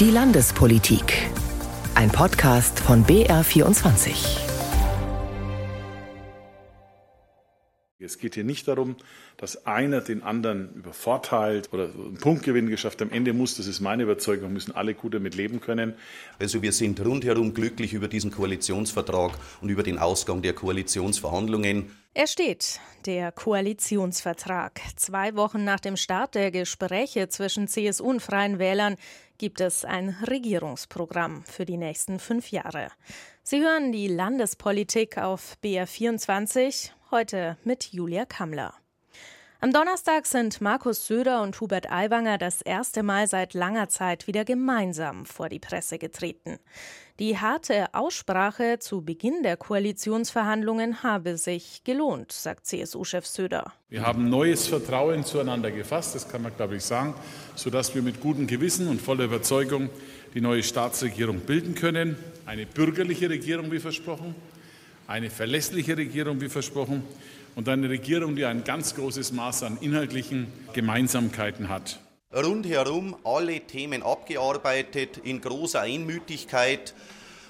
Die Landespolitik. Ein Podcast von BR24. Es geht hier nicht darum, dass einer den anderen übervorteilt oder einen Punktgewinn geschafft. Am Ende muss, das ist meine Überzeugung, müssen alle gut damit leben können. Also wir sind rundherum glücklich über diesen Koalitionsvertrag und über den Ausgang der Koalitionsverhandlungen. Er steht, der Koalitionsvertrag. Zwei Wochen nach dem Start der Gespräche zwischen CSU und Freien Wählern gibt es ein Regierungsprogramm für die nächsten fünf Jahre. Sie hören die Landespolitik auf BR24, heute mit Julia Kammler. Am Donnerstag sind Markus Söder und Hubert Aiwanger das erste Mal seit langer Zeit wieder gemeinsam vor die Presse getreten. Die harte Aussprache zu Beginn der Koalitionsverhandlungen habe sich gelohnt, sagt CSU-Chef Söder. Wir haben neues Vertrauen zueinander gefasst, das kann man, glaube ich, sagen, sodass wir mit gutem Gewissen und voller Überzeugung die neue Staatsregierung bilden können. Eine bürgerliche Regierung, wie versprochen, eine verlässliche Regierung, wie versprochen, und eine Regierung, die ein ganz großes Maß an inhaltlichen Gemeinsamkeiten hat. Rundherum alle Themen abgearbeitet in großer Einmütigkeit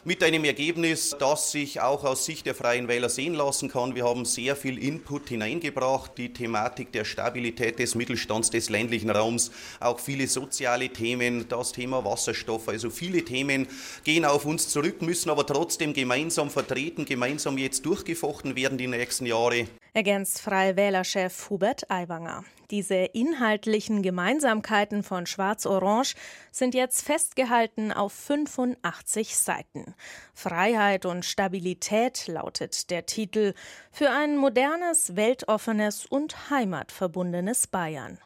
mit einem Ergebnis, das sich auch aus Sicht der Freien Wähler sehen lassen kann. Wir haben sehr viel Input hineingebracht, die Thematik der Stabilität des Mittelstands des ländlichen Raums, auch viele soziale Themen, das Thema Wasserstoff, also viele Themen gehen auf uns zurück, müssen aber trotzdem gemeinsam vertreten, gemeinsam jetzt durchgefochten werden die nächsten Jahre. Ergänzt Freie Wählerchef Hubert Aiwanger. Diese inhaltlichen Gemeinsamkeiten von Schwarz-Orange sind jetzt festgehalten auf 85 Seiten. Freiheit und Stabilität lautet der Titel für ein modernes, weltoffenes und heimatverbundenes Bayern.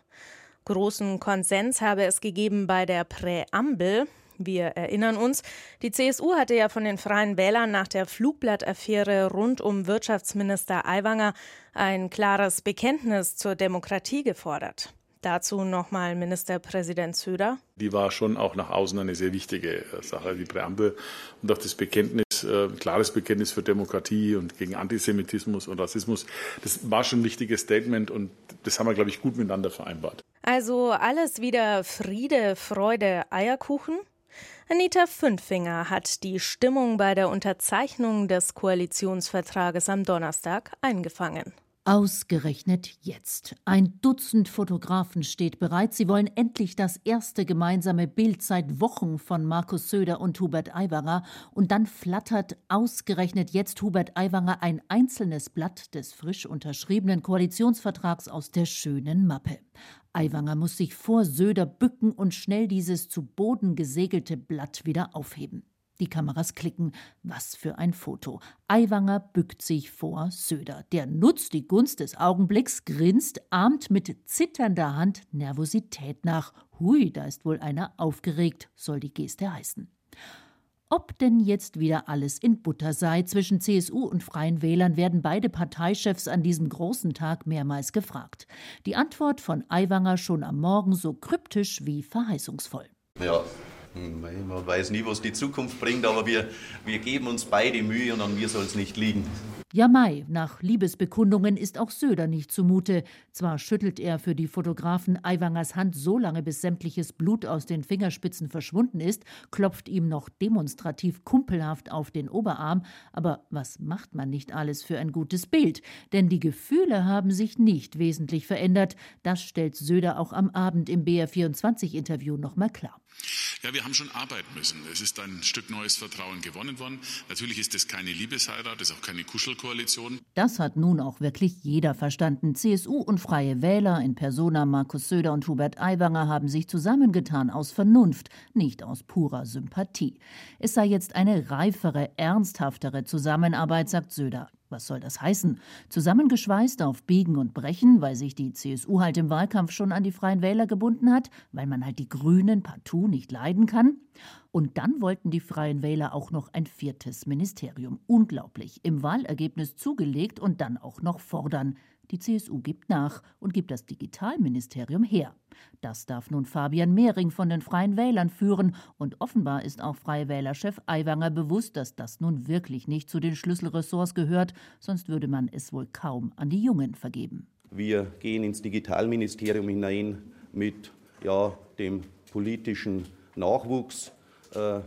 Großen Konsens habe es gegeben bei der Präambel, wir erinnern uns, die CSU hatte ja von den Freien Wählern nach der Flugblattaffäre rund um Wirtschaftsminister Aiwanger ein klares Bekenntnis zur Demokratie gefordert. Dazu nochmal Ministerpräsident Söder. Die war schon auch nach außen eine sehr wichtige äh, Sache, die Präambel und auch das Bekenntnis, äh, klares Bekenntnis für Demokratie und gegen Antisemitismus und Rassismus. Das war schon ein wichtiges Statement und das haben wir, glaube ich, gut miteinander vereinbart. Also alles wieder Friede, Freude, Eierkuchen? Anita Fünfinger hat die Stimmung bei der Unterzeichnung des Koalitionsvertrages am Donnerstag eingefangen. Ausgerechnet jetzt. Ein Dutzend Fotografen steht bereit. Sie wollen endlich das erste gemeinsame Bild seit Wochen von Markus Söder und Hubert Aiwanger. Und dann flattert ausgerechnet jetzt Hubert Aiwanger ein einzelnes Blatt des frisch unterschriebenen Koalitionsvertrags aus der schönen Mappe. Aiwanger muss sich vor Söder bücken und schnell dieses zu Boden gesegelte Blatt wieder aufheben. Die Kameras klicken. Was für ein Foto. Aiwanger bückt sich vor Söder. Der nutzt die Gunst des Augenblicks, grinst, ahmt mit zitternder Hand Nervosität nach. Hui, da ist wohl einer aufgeregt, soll die Geste heißen. Ob denn jetzt wieder alles in Butter sei zwischen CSU und Freien Wählern, werden beide Parteichefs an diesem großen Tag mehrmals gefragt. Die Antwort von Aiwanger schon am Morgen so kryptisch wie verheißungsvoll. Ja, man weiß nie, was die Zukunft bringt, aber wir, wir geben uns beide Mühe und an mir soll es nicht liegen. Ja, Mai, nach Liebesbekundungen ist auch Söder nicht zumute. Zwar schüttelt er für die Fotografen Aiwangers Hand so lange, bis sämtliches Blut aus den Fingerspitzen verschwunden ist, klopft ihm noch demonstrativ kumpelhaft auf den Oberarm. Aber was macht man nicht alles für ein gutes Bild? Denn die Gefühle haben sich nicht wesentlich verändert. Das stellt Söder auch am Abend im BR24-Interview nochmal klar. Ja, wir haben schon arbeiten müssen. Es ist ein Stück neues Vertrauen gewonnen worden. Natürlich ist es keine Liebesheirat, es ist auch keine Kuschelkoalition. Das hat nun auch wirklich jeder verstanden. CSU und Freie Wähler in Persona Markus Söder und Hubert Aiwanger haben sich zusammengetan aus Vernunft, nicht aus purer Sympathie. Es sei jetzt eine reifere, ernsthaftere Zusammenarbeit, sagt Söder. Was soll das heißen? Zusammengeschweißt auf Biegen und Brechen, weil sich die CSU halt im Wahlkampf schon an die Freien Wähler gebunden hat, weil man halt die Grünen partout nicht leiden kann? Und dann wollten die Freien Wähler auch noch ein viertes Ministerium. Unglaublich. Im Wahlergebnis zugelegt und dann auch noch fordern. Die CSU gibt nach und gibt das Digitalministerium her. Das darf nun Fabian Mehring von den Freien Wählern führen. Und offenbar ist auch Freie Wählerchef Aiwanger bewusst, dass das nun wirklich nicht zu den Schlüsselressorts gehört, sonst würde man es wohl kaum an die Jungen vergeben. Wir gehen ins Digitalministerium hinein mit ja, dem politischen Nachwuchs. Äh,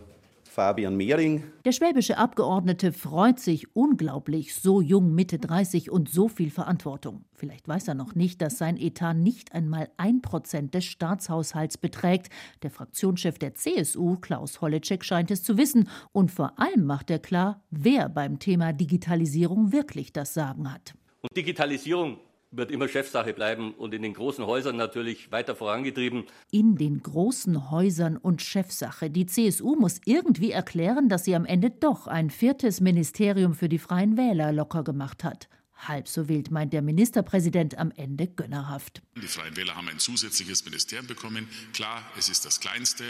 Fabian Mehring. Der schwäbische Abgeordnete freut sich unglaublich, so jung Mitte 30 und so viel Verantwortung. Vielleicht weiß er noch nicht, dass sein Etat nicht einmal ein Prozent des Staatshaushalts beträgt. Der Fraktionschef der CSU, Klaus Holleczek, scheint es zu wissen. Und vor allem macht er klar, wer beim Thema Digitalisierung wirklich das Sagen hat. Und Digitalisierung wird immer Chefsache bleiben und in den großen Häusern natürlich weiter vorangetrieben. In den großen Häusern und Chefsache. Die CSU muss irgendwie erklären, dass sie am Ende doch ein viertes Ministerium für die Freien Wähler locker gemacht hat. Halb so wild meint der Ministerpräsident am Ende gönnerhaft. Die Freien Wähler haben ein zusätzliches Ministerium bekommen. Klar, es ist das kleinste.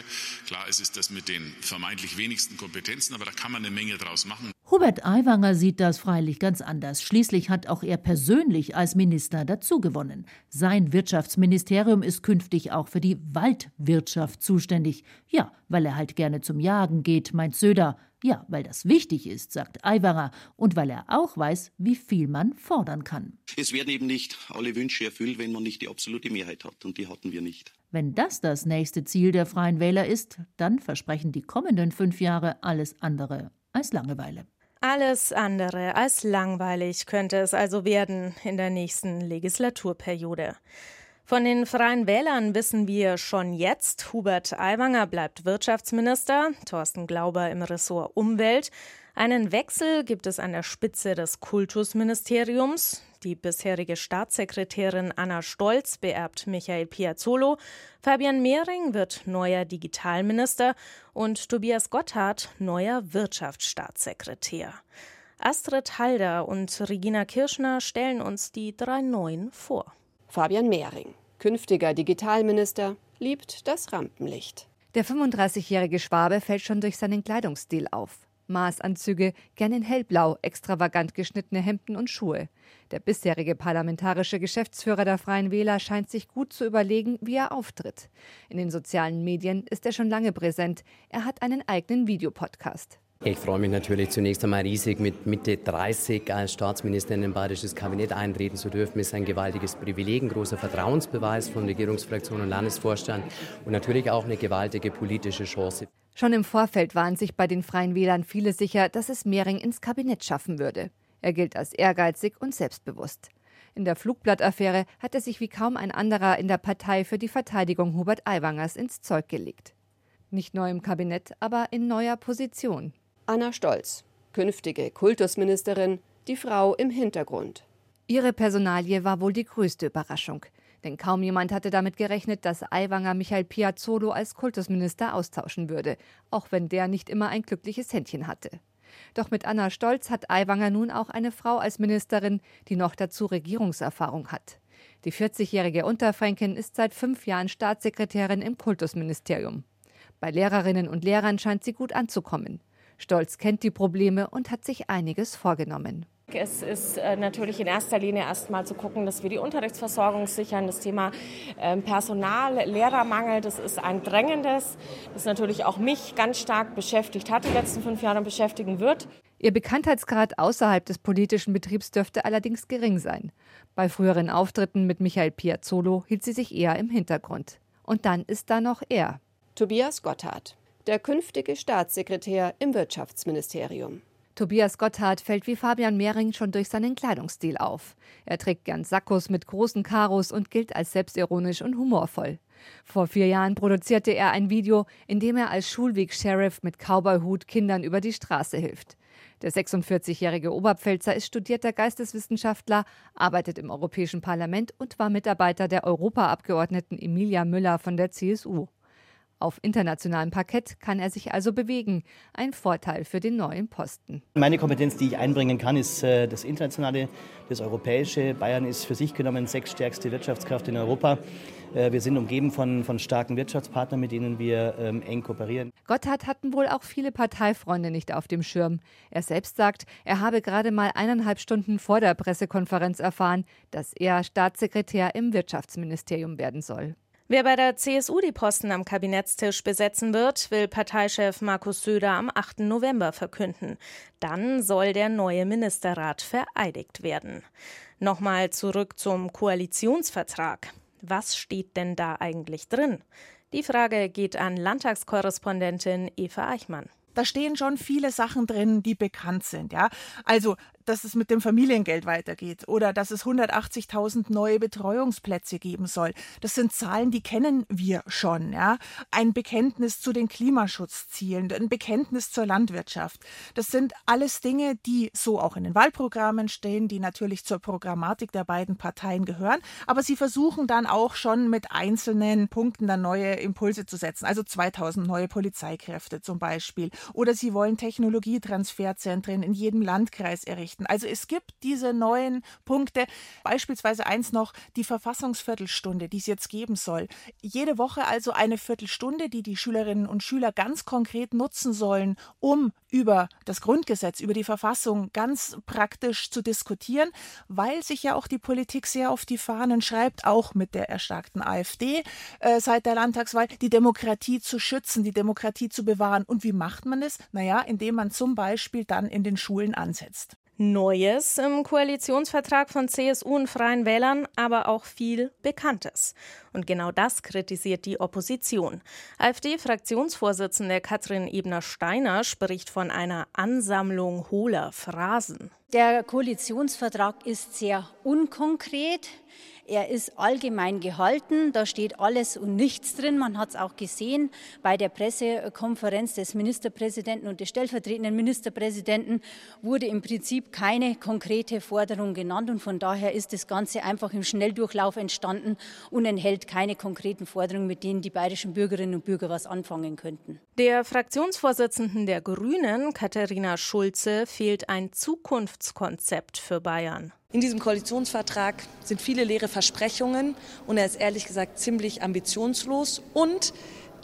Klar, es ist das mit den vermeintlich wenigsten Kompetenzen, aber da kann man eine Menge draus machen. Hubert Aiwanger sieht das freilich ganz anders. Schließlich hat auch er persönlich als Minister dazugewonnen. Sein Wirtschaftsministerium ist künftig auch für die Waldwirtschaft zuständig. Ja, weil er halt gerne zum Jagen geht, meint Söder. Ja, weil das wichtig ist, sagt Aiwanger. Und weil er auch weiß, wie viel man fordern kann. Es werden eben nicht alle Wünsche erfüllt, wenn man nicht die absolute Mehrheit hat. Und die hatten wir nicht. Wenn das das nächste Ziel der Freien Wähler ist, dann versprechen die kommenden fünf Jahre alles andere als Langeweile. Alles andere als langweilig könnte es also werden in der nächsten Legislaturperiode. Von den Freien Wählern wissen wir schon jetzt, Hubert Aiwanger bleibt Wirtschaftsminister, Thorsten Glauber im Ressort Umwelt. Einen Wechsel gibt es an der Spitze des Kultusministeriums. Die bisherige Staatssekretärin Anna Stolz beerbt Michael Piazzolo, Fabian Mehring wird neuer Digitalminister und Tobias Gotthard neuer Wirtschaftsstaatssekretär. Astrid Halder und Regina Kirschner stellen uns die drei Neuen vor. Fabian Mehring, künftiger Digitalminister, liebt das Rampenlicht. Der 35-jährige Schwabe fällt schon durch seinen Kleidungsstil auf. Maßanzüge, gern in hellblau, extravagant geschnittene Hemden und Schuhe. Der bisherige parlamentarische Geschäftsführer der Freien Wähler scheint sich gut zu überlegen, wie er auftritt. In den sozialen Medien ist er schon lange präsent. Er hat einen eigenen Videopodcast. Ich freue mich natürlich zunächst einmal riesig, mit Mitte 30 als Staatsminister in ein bayerisches Kabinett eintreten zu dürfen. Ist ein gewaltiges Privileg, ein großer Vertrauensbeweis von Regierungsfraktion und Landesvorstand und natürlich auch eine gewaltige politische Chance. Schon im Vorfeld waren sich bei den Freien Wählern viele sicher, dass es Mehring ins Kabinett schaffen würde. Er gilt als ehrgeizig und selbstbewusst. In der Flugblattaffäre hat er sich wie kaum ein anderer in der Partei für die Verteidigung Hubert Aiwangers ins Zeug gelegt. Nicht neu im Kabinett, aber in neuer Position. Anna Stolz, künftige Kultusministerin, die Frau im Hintergrund. Ihre Personalie war wohl die größte Überraschung. Denn kaum jemand hatte damit gerechnet, dass Aiwanger Michael Piazzolo als Kultusminister austauschen würde, auch wenn der nicht immer ein glückliches Händchen hatte. Doch mit Anna Stolz hat Aiwanger nun auch eine Frau als Ministerin, die noch dazu Regierungserfahrung hat. Die 40-jährige Unterfränkin ist seit fünf Jahren Staatssekretärin im Kultusministerium. Bei Lehrerinnen und Lehrern scheint sie gut anzukommen. Stolz kennt die Probleme und hat sich einiges vorgenommen. Es ist äh, natürlich in erster Linie erstmal zu gucken, dass wir die Unterrichtsversorgung sichern. Das Thema ähm, Personal, Lehrermangel, das ist ein drängendes, das natürlich auch mich ganz stark beschäftigt hat, die letzten fünf Jahre beschäftigen wird. Ihr Bekanntheitsgrad außerhalb des politischen Betriebs dürfte allerdings gering sein. Bei früheren Auftritten mit Michael Piazzolo hielt sie sich eher im Hintergrund. Und dann ist da noch er. Tobias Gotthard, der künftige Staatssekretär im Wirtschaftsministerium. Tobias Gotthard fällt wie Fabian Mehring schon durch seinen Kleidungsstil auf. Er trägt gern Sakkos mit großen Karos und gilt als selbstironisch und humorvoll. Vor vier Jahren produzierte er ein Video, in dem er als Schulweg-Sheriff mit Cowboyhut Kindern über die Straße hilft. Der 46-jährige Oberpfälzer ist studierter Geisteswissenschaftler, arbeitet im Europäischen Parlament und war Mitarbeiter der Europaabgeordneten Emilia Müller von der CSU. Auf internationalem Parkett kann er sich also bewegen. Ein Vorteil für den neuen Posten. Meine Kompetenz, die ich einbringen kann, ist äh, das Internationale, das Europäische. Bayern ist für sich genommen sechststärkste Wirtschaftskraft in Europa. Äh, wir sind umgeben von, von starken Wirtschaftspartnern, mit denen wir ähm, eng kooperieren. Gotthard hatten wohl auch viele Parteifreunde nicht auf dem Schirm. Er selbst sagt, er habe gerade mal eineinhalb Stunden vor der Pressekonferenz erfahren, dass er Staatssekretär im Wirtschaftsministerium werden soll. Wer bei der CSU die Posten am Kabinettstisch besetzen wird, will Parteichef Markus Söder am 8. November verkünden. Dann soll der neue Ministerrat vereidigt werden. Nochmal zurück zum Koalitionsvertrag. Was steht denn da eigentlich drin? Die Frage geht an Landtagskorrespondentin Eva Eichmann da stehen schon viele Sachen drin, die bekannt sind. Ja, also dass es mit dem Familiengeld weitergeht oder dass es 180.000 neue Betreuungsplätze geben soll. Das sind Zahlen, die kennen wir schon. Ja? Ein Bekenntnis zu den Klimaschutzzielen, ein Bekenntnis zur Landwirtschaft. Das sind alles Dinge, die so auch in den Wahlprogrammen stehen, die natürlich zur Programmatik der beiden Parteien gehören. Aber sie versuchen dann auch schon mit einzelnen Punkten dann neue Impulse zu setzen. Also 2000 neue Polizeikräfte zum Beispiel. Oder sie wollen Technologietransferzentren in jedem Landkreis errichten richten. Also es gibt diese neuen Punkte, beispielsweise eins noch, die Verfassungsviertelstunde, die es jetzt geben soll. Jede Woche also eine Viertelstunde, die die Schülerinnen und Schüler ganz konkret nutzen sollen, um über das Grundgesetz, über die Verfassung ganz praktisch zu diskutieren, weil sich ja auch die Politik sehr auf die Fahnen schreibt, auch mit der erstarkten AfD äh, seit der Landtagswahl, die Demokratie zu schützen, die Demokratie zu bewahren. Und wie macht man es? Naja, indem man zum Beispiel dann in den Schulen ansetzt. Neues im Koalitionsvertrag von CSU und Freien Wählern, aber auch viel Bekanntes. Und genau das kritisiert die Opposition. AfD-Fraktionsvorsitzende Katrin Ebner-Steiner spricht von einer Ansammlung hohler Phrasen. Der Koalitionsvertrag ist sehr unkonkret. Er ist allgemein gehalten, da steht alles und nichts drin. Man hat es auch gesehen bei der Pressekonferenz des Ministerpräsidenten und des stellvertretenden Ministerpräsidenten wurde im Prinzip keine konkrete Forderung genannt und von daher ist das Ganze einfach im Schnelldurchlauf entstanden und enthält keine konkreten Forderungen, mit denen die bayerischen Bürgerinnen und Bürger was anfangen könnten. Der Fraktionsvorsitzenden der Grünen, Katharina Schulze, fehlt ein Zukunftskonzept für Bayern. In diesem Koalitionsvertrag sind viele leere Versprechungen und er ist ehrlich gesagt ziemlich ambitionslos und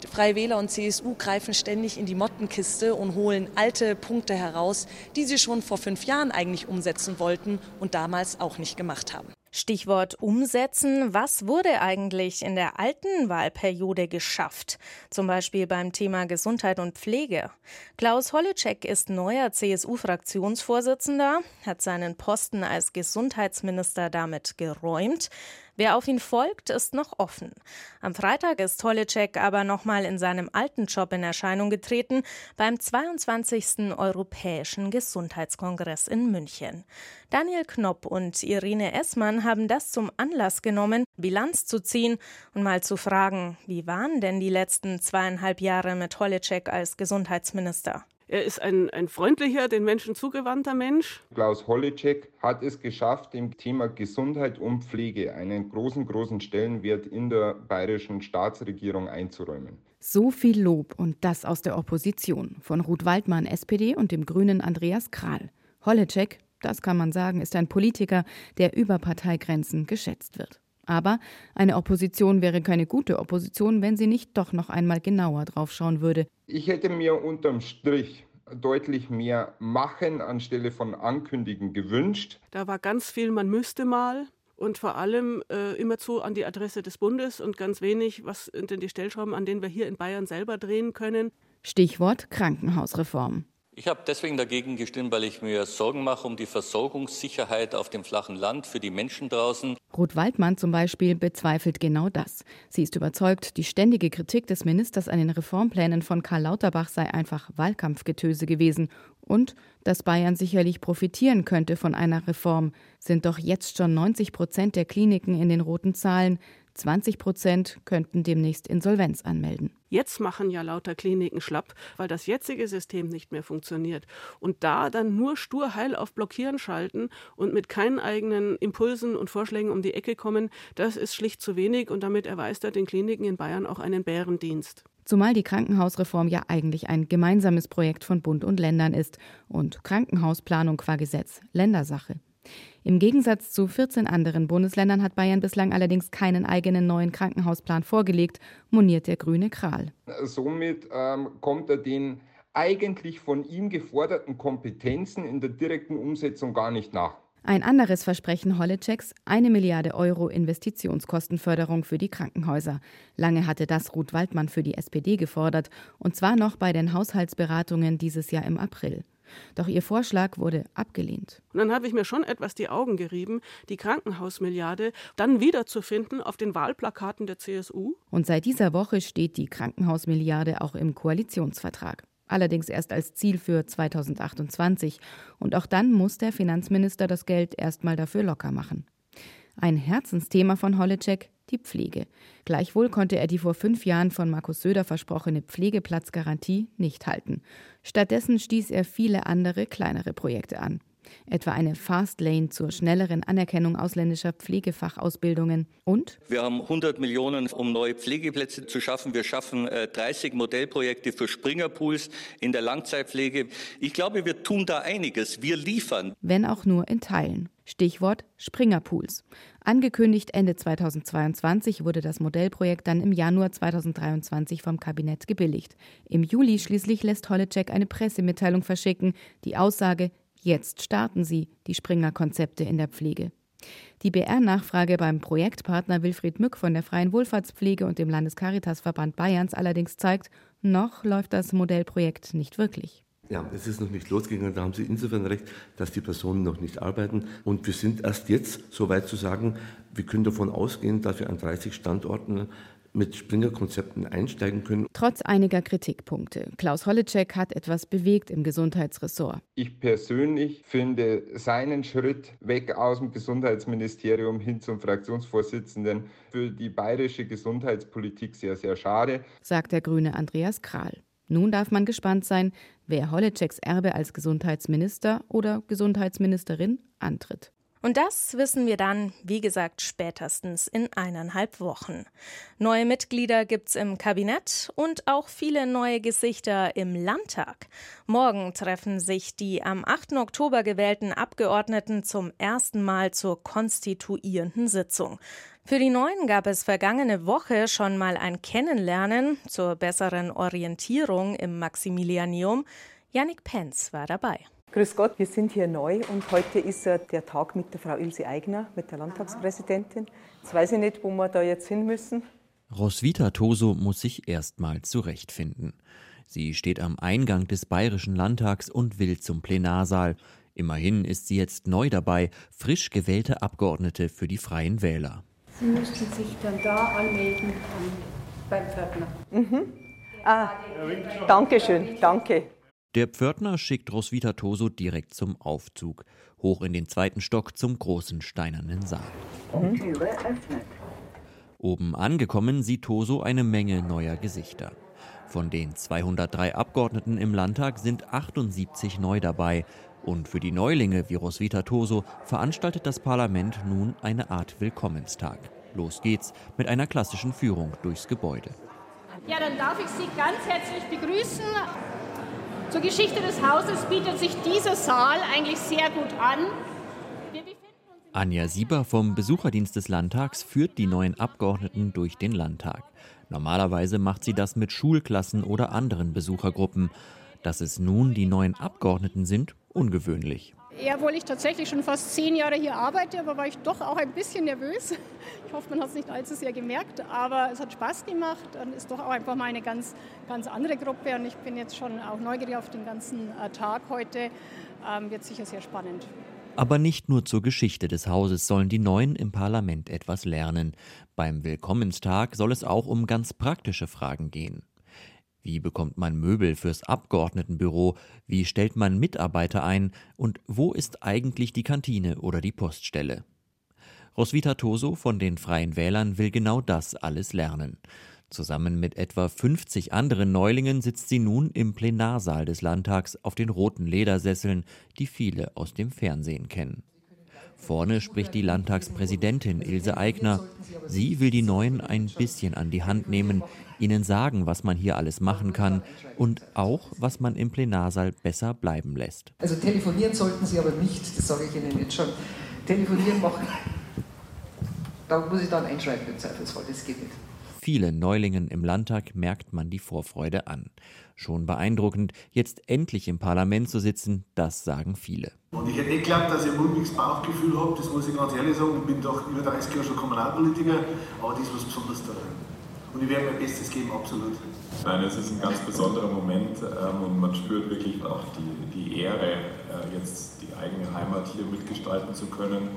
Freie Wähler und CSU greifen ständig in die Mottenkiste und holen alte Punkte heraus, die sie schon vor fünf Jahren eigentlich umsetzen wollten und damals auch nicht gemacht haben. Stichwort umsetzen. Was wurde eigentlich in der alten Wahlperiode geschafft? Zum Beispiel beim Thema Gesundheit und Pflege. Klaus Holleczek ist neuer CSU-Fraktionsvorsitzender, hat seinen Posten als Gesundheitsminister damit geräumt. Wer auf ihn folgt, ist noch offen. Am Freitag ist Holleczek aber nochmal in seinem alten Job in Erscheinung getreten beim 22. Europäischen Gesundheitskongress in München. Daniel Knopp und Irene Essmann haben das zum Anlass genommen, Bilanz zu ziehen und mal zu fragen, wie waren denn die letzten zweieinhalb Jahre mit Holleczek als Gesundheitsminister? Er ist ein, ein freundlicher, den Menschen zugewandter Mensch. Klaus Holleczek hat es geschafft, im Thema Gesundheit und Pflege einen großen, großen Stellenwert in der bayerischen Staatsregierung einzuräumen. So viel Lob und das aus der Opposition von Ruth Waldmann, SPD und dem Grünen Andreas Kral. Holleczek, das kann man sagen, ist ein Politiker, der über Parteigrenzen geschätzt wird. Aber eine Opposition wäre keine gute Opposition, wenn sie nicht doch noch einmal genauer draufschauen würde. Ich hätte mir unterm Strich deutlich mehr machen anstelle von ankündigen gewünscht. Da war ganz viel, man müsste mal und vor allem äh, immerzu an die Adresse des Bundes und ganz wenig, was sind denn die Stellschrauben, an denen wir hier in Bayern selber drehen können. Stichwort Krankenhausreform. Ich habe deswegen dagegen gestimmt, weil ich mir Sorgen mache um die Versorgungssicherheit auf dem flachen Land für die Menschen draußen. Ruth Waldmann zum Beispiel bezweifelt genau das. Sie ist überzeugt, die ständige Kritik des Ministers an den Reformplänen von Karl Lauterbach sei einfach Wahlkampfgetöse gewesen und dass Bayern sicherlich profitieren könnte von einer Reform. Sind doch jetzt schon 90 Prozent der Kliniken in den roten Zahlen. 20 Prozent könnten demnächst Insolvenz anmelden. Jetzt machen ja lauter Kliniken schlapp, weil das jetzige System nicht mehr funktioniert. Und da dann nur stur heil auf Blockieren schalten und mit keinen eigenen Impulsen und Vorschlägen um die Ecke kommen, das ist schlicht zu wenig und damit erweist er den Kliniken in Bayern auch einen Bärendienst. Zumal die Krankenhausreform ja eigentlich ein gemeinsames Projekt von Bund und Ländern ist und Krankenhausplanung qua Gesetz Ländersache. Im Gegensatz zu 14 anderen Bundesländern hat Bayern bislang allerdings keinen eigenen neuen Krankenhausplan vorgelegt, moniert der grüne Kral. Somit ähm, kommt er den eigentlich von ihm geforderten Kompetenzen in der direkten Umsetzung gar nicht nach. Ein anderes Versprechen Holleczeks, eine Milliarde Euro Investitionskostenförderung für die Krankenhäuser. Lange hatte das Ruth Waldmann für die SPD gefordert, und zwar noch bei den Haushaltsberatungen dieses Jahr im April. Doch ihr Vorschlag wurde abgelehnt. Und dann habe ich mir schon etwas die Augen gerieben, die Krankenhausmilliarde dann wiederzufinden auf den Wahlplakaten der CSU. Und seit dieser Woche steht die Krankenhausmilliarde auch im Koalitionsvertrag. Allerdings erst als Ziel für 2028. Und auch dann muss der Finanzminister das Geld erstmal dafür locker machen. Ein Herzensthema von Holleczek die Pflege. Gleichwohl konnte er die vor fünf Jahren von Markus Söder versprochene Pflegeplatzgarantie nicht halten. Stattdessen stieß er viele andere kleinere Projekte an etwa eine Fastlane zur schnelleren Anerkennung ausländischer Pflegefachausbildungen und wir haben 100 Millionen, um neue Pflegeplätze zu schaffen. Wir schaffen 30 äh, Modellprojekte für Springerpools in der Langzeitpflege. Ich glaube, wir tun da einiges. Wir liefern. Wenn auch nur in Teilen. Stichwort Springerpools. Angekündigt Ende 2022 wurde das Modellprojekt dann im Januar 2023 vom Kabinett gebilligt. Im Juli schließlich lässt Holleczek eine Pressemitteilung verschicken, die Aussage, Jetzt starten sie, die Springer-Konzepte in der Pflege. Die BR-Nachfrage beim Projektpartner Wilfried Mück von der Freien Wohlfahrtspflege und dem Landescaritasverband Bayerns allerdings zeigt, noch läuft das Modellprojekt nicht wirklich. Ja, es ist noch nicht losgegangen. Da haben Sie insofern recht, dass die Personen noch nicht arbeiten. Und wir sind erst jetzt so weit zu sagen, wir können davon ausgehen, dass wir an 30 Standorten mit Springer-Konzepten einsteigen können. Trotz einiger Kritikpunkte. Klaus Holleczek hat etwas bewegt im Gesundheitsressort. Ich persönlich finde seinen Schritt weg aus dem Gesundheitsministerium hin zum Fraktionsvorsitzenden für die bayerische Gesundheitspolitik sehr, sehr schade, sagt der Grüne Andreas Kral. Nun darf man gespannt sein, wer Holleczeks Erbe als Gesundheitsminister oder Gesundheitsministerin antritt. Und das wissen wir dann, wie gesagt, spätestens in eineinhalb Wochen. Neue Mitglieder gibt's im Kabinett und auch viele neue Gesichter im Landtag. Morgen treffen sich die am 8. Oktober gewählten Abgeordneten zum ersten Mal zur konstituierenden Sitzung. Für die Neuen gab es vergangene Woche schon mal ein Kennenlernen zur besseren Orientierung im Maximilianium. Yannick Penz war dabei. Grüß Gott, wir sind hier neu und heute ist der Tag mit der Frau Ilse Eigner, mit der Landtagspräsidentin. Jetzt weiß ich nicht, wo wir da jetzt hin müssen. Roswitha Toso muss sich erstmal zurechtfinden. Sie steht am Eingang des Bayerischen Landtags und will zum Plenarsaal. Immerhin ist sie jetzt neu dabei, frisch gewählte Abgeordnete für die Freien Wähler. Sie müssten sich dann da anmelden beim Pförtner. Mhm. Ah, danke schön, danke. Der Pförtner schickt Roswitha Toso direkt zum Aufzug, hoch in den zweiten Stock zum großen steinernen Saal. Mhm. Türe öffnet. Oben angekommen sieht Toso eine Menge neuer Gesichter. Von den 203 Abgeordneten im Landtag sind 78 neu dabei. Und für die Neulinge wie Roswitha Toso veranstaltet das Parlament nun eine Art Willkommenstag. Los geht's mit einer klassischen Führung durchs Gebäude. Ja, dann darf ich Sie ganz herzlich begrüßen. Zur Geschichte des Hauses bietet sich dieser Saal eigentlich sehr gut an. Anja Sieber vom Besucherdienst des Landtags führt die neuen Abgeordneten durch den Landtag. Normalerweise macht sie das mit Schulklassen oder anderen Besuchergruppen. Dass es nun die neuen Abgeordneten sind, ungewöhnlich. Ja, obwohl ich tatsächlich schon fast zehn Jahre hier arbeite, aber war ich doch auch ein bisschen nervös. Ich hoffe, man hat es nicht allzu sehr gemerkt, aber es hat Spaß gemacht und ist doch auch einfach mal eine ganz, ganz andere Gruppe und ich bin jetzt schon auch neugierig auf den ganzen äh, Tag heute. Ähm, wird sicher sehr spannend. Aber nicht nur zur Geschichte des Hauses sollen die Neuen im Parlament etwas lernen. Beim Willkommenstag soll es auch um ganz praktische Fragen gehen. Wie bekommt man Möbel fürs Abgeordnetenbüro? Wie stellt man Mitarbeiter ein? Und wo ist eigentlich die Kantine oder die Poststelle? Roswitha Toso von den Freien Wählern will genau das alles lernen. Zusammen mit etwa 50 anderen Neulingen sitzt sie nun im Plenarsaal des Landtags auf den roten Ledersesseln, die viele aus dem Fernsehen kennen. Vorne spricht die Landtagspräsidentin Ilse Aigner. Sie will die Neuen ein bisschen an die Hand nehmen, ihnen sagen, was man hier alles machen kann und auch, was man im Plenarsaal besser bleiben lässt. Also telefonieren sollten Sie aber nicht, das sage ich Ihnen jetzt schon. Telefonieren machen, da muss ich dann einschreiben im Zweifelsfall, das geht nicht. Vielen Neulingen im Landtag merkt man die Vorfreude an. Schon beeindruckend, jetzt endlich im Parlament zu sitzen, das sagen viele. Und ich hätte nicht geglaubt, dass ich ein mulmiges Bauchgefühl habe, das muss ich ganz ehrlich sagen. Ich bin doch über 30 Jahre schon Kommunalpolitiker, aber das ist was Besonderes daran. Und ich werde mein Bestes geben, absolut. Nein, es ist ein ganz besonderer Moment ähm, und man spürt wirklich auch die, die Ehre, äh, jetzt die eigene Heimat hier mitgestalten zu können.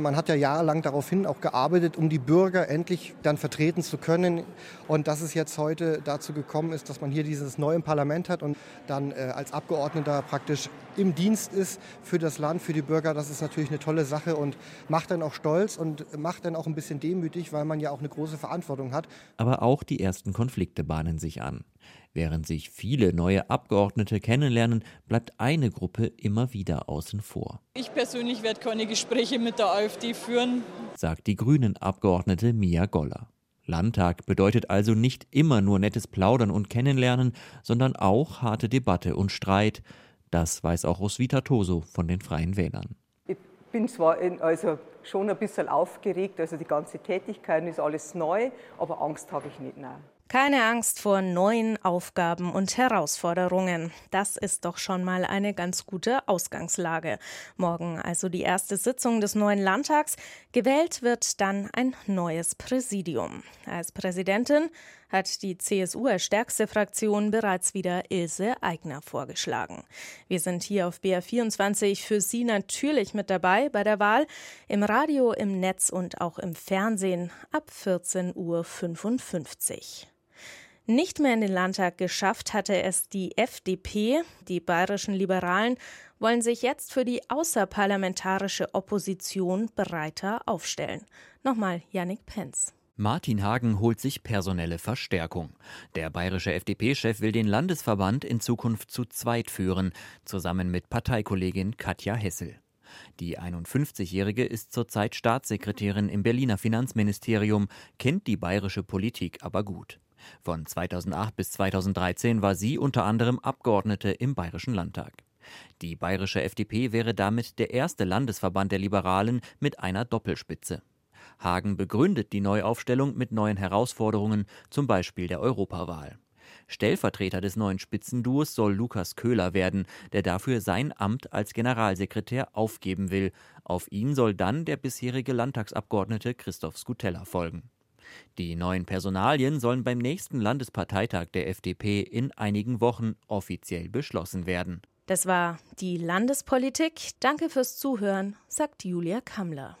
Man hat ja jahrelang daraufhin auch gearbeitet, um die Bürger endlich dann vertreten zu können. Und dass es jetzt heute dazu gekommen ist, dass man hier dieses neue Parlament hat und dann äh, als Abgeordneter praktisch im Dienst ist für das Land, für die Bürger, das ist natürlich eine tolle Sache und macht dann auch stolz und macht dann auch ein bisschen demütig, weil man ja auch eine große Verantwortung hat. Aber auch die ersten Konflikte bahnen sich an. Während sich viele neue Abgeordnete kennenlernen, bleibt eine Gruppe immer wieder außen vor. Ich persönlich werde keine Gespräche mit der AfD führen, sagt die Grünen-Abgeordnete Mia Goller. Landtag bedeutet also nicht immer nur nettes Plaudern und Kennenlernen, sondern auch harte Debatte und Streit. Das weiß auch Roswitha Toso von den Freien Wählern. Ich bin zwar in, also schon ein bisschen aufgeregt, also die ganze Tätigkeit ist alles neu, aber Angst habe ich nicht. Nein. Keine Angst vor neuen Aufgaben und Herausforderungen. Das ist doch schon mal eine ganz gute Ausgangslage. Morgen also die erste Sitzung des neuen Landtags. Gewählt wird dann ein neues Präsidium. Als Präsidentin hat die CSU als stärkste Fraktion bereits wieder Ilse Aigner vorgeschlagen. Wir sind hier auf BR24 für Sie natürlich mit dabei bei der Wahl. Im Radio, im Netz und auch im Fernsehen ab 14.55 Uhr. Nicht mehr in den Landtag geschafft hatte es die FDP. Die bayerischen Liberalen wollen sich jetzt für die außerparlamentarische Opposition breiter aufstellen. Nochmal Yannick Penz. Martin Hagen holt sich personelle Verstärkung. Der bayerische FDP-Chef will den Landesverband in Zukunft zu zweit führen, zusammen mit Parteikollegin Katja Hessel. Die 51-Jährige ist zurzeit Staatssekretärin im Berliner Finanzministerium, kennt die bayerische Politik aber gut. Von 2008 bis 2013 war sie unter anderem Abgeordnete im Bayerischen Landtag. Die bayerische FDP wäre damit der erste Landesverband der Liberalen mit einer Doppelspitze. Hagen begründet die Neuaufstellung mit neuen Herausforderungen, zum Beispiel der Europawahl. Stellvertreter des neuen Spitzenduos soll Lukas Köhler werden, der dafür sein Amt als Generalsekretär aufgeben will. Auf ihn soll dann der bisherige Landtagsabgeordnete Christoph Skutella folgen. Die neuen Personalien sollen beim nächsten Landesparteitag der FDP in einigen Wochen offiziell beschlossen werden. Das war die Landespolitik. Danke fürs Zuhören, sagt Julia Kammler.